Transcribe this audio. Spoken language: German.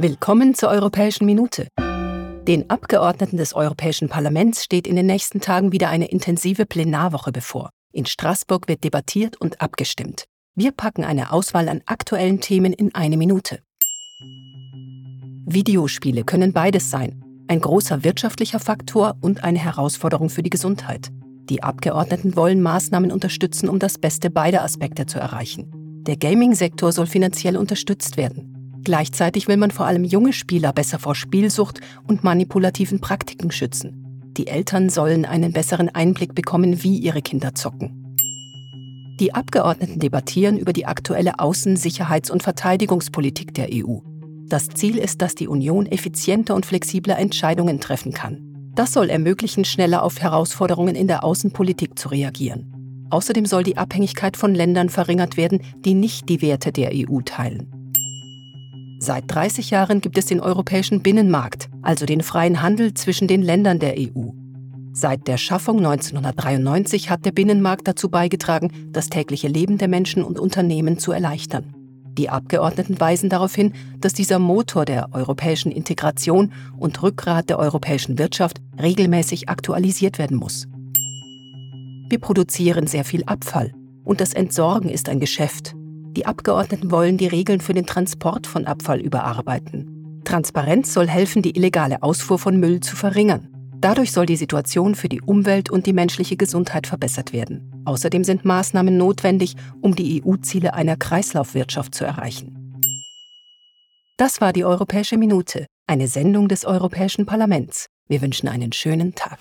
Willkommen zur Europäischen Minute. Den Abgeordneten des Europäischen Parlaments steht in den nächsten Tagen wieder eine intensive Plenarwoche bevor. In Straßburg wird debattiert und abgestimmt. Wir packen eine Auswahl an aktuellen Themen in eine Minute. Videospiele können beides sein. Ein großer wirtschaftlicher Faktor und eine Herausforderung für die Gesundheit. Die Abgeordneten wollen Maßnahmen unterstützen, um das Beste beider Aspekte zu erreichen. Der Gaming-Sektor soll finanziell unterstützt werden. Gleichzeitig will man vor allem junge Spieler besser vor Spielsucht und manipulativen Praktiken schützen. Die Eltern sollen einen besseren Einblick bekommen, wie ihre Kinder zocken. Die Abgeordneten debattieren über die aktuelle Außen-, Sicherheits- und Verteidigungspolitik der EU. Das Ziel ist, dass die Union effizienter und flexibler Entscheidungen treffen kann. Das soll ermöglichen, schneller auf Herausforderungen in der Außenpolitik zu reagieren. Außerdem soll die Abhängigkeit von Ländern verringert werden, die nicht die Werte der EU teilen. Seit 30 Jahren gibt es den europäischen Binnenmarkt, also den freien Handel zwischen den Ländern der EU. Seit der Schaffung 1993 hat der Binnenmarkt dazu beigetragen, das tägliche Leben der Menschen und Unternehmen zu erleichtern. Die Abgeordneten weisen darauf hin, dass dieser Motor der europäischen Integration und Rückgrat der europäischen Wirtschaft regelmäßig aktualisiert werden muss. Wir produzieren sehr viel Abfall und das Entsorgen ist ein Geschäft, die Abgeordneten wollen die Regeln für den Transport von Abfall überarbeiten. Transparenz soll helfen, die illegale Ausfuhr von Müll zu verringern. Dadurch soll die Situation für die Umwelt und die menschliche Gesundheit verbessert werden. Außerdem sind Maßnahmen notwendig, um die EU-Ziele einer Kreislaufwirtschaft zu erreichen. Das war die Europäische Minute, eine Sendung des Europäischen Parlaments. Wir wünschen einen schönen Tag.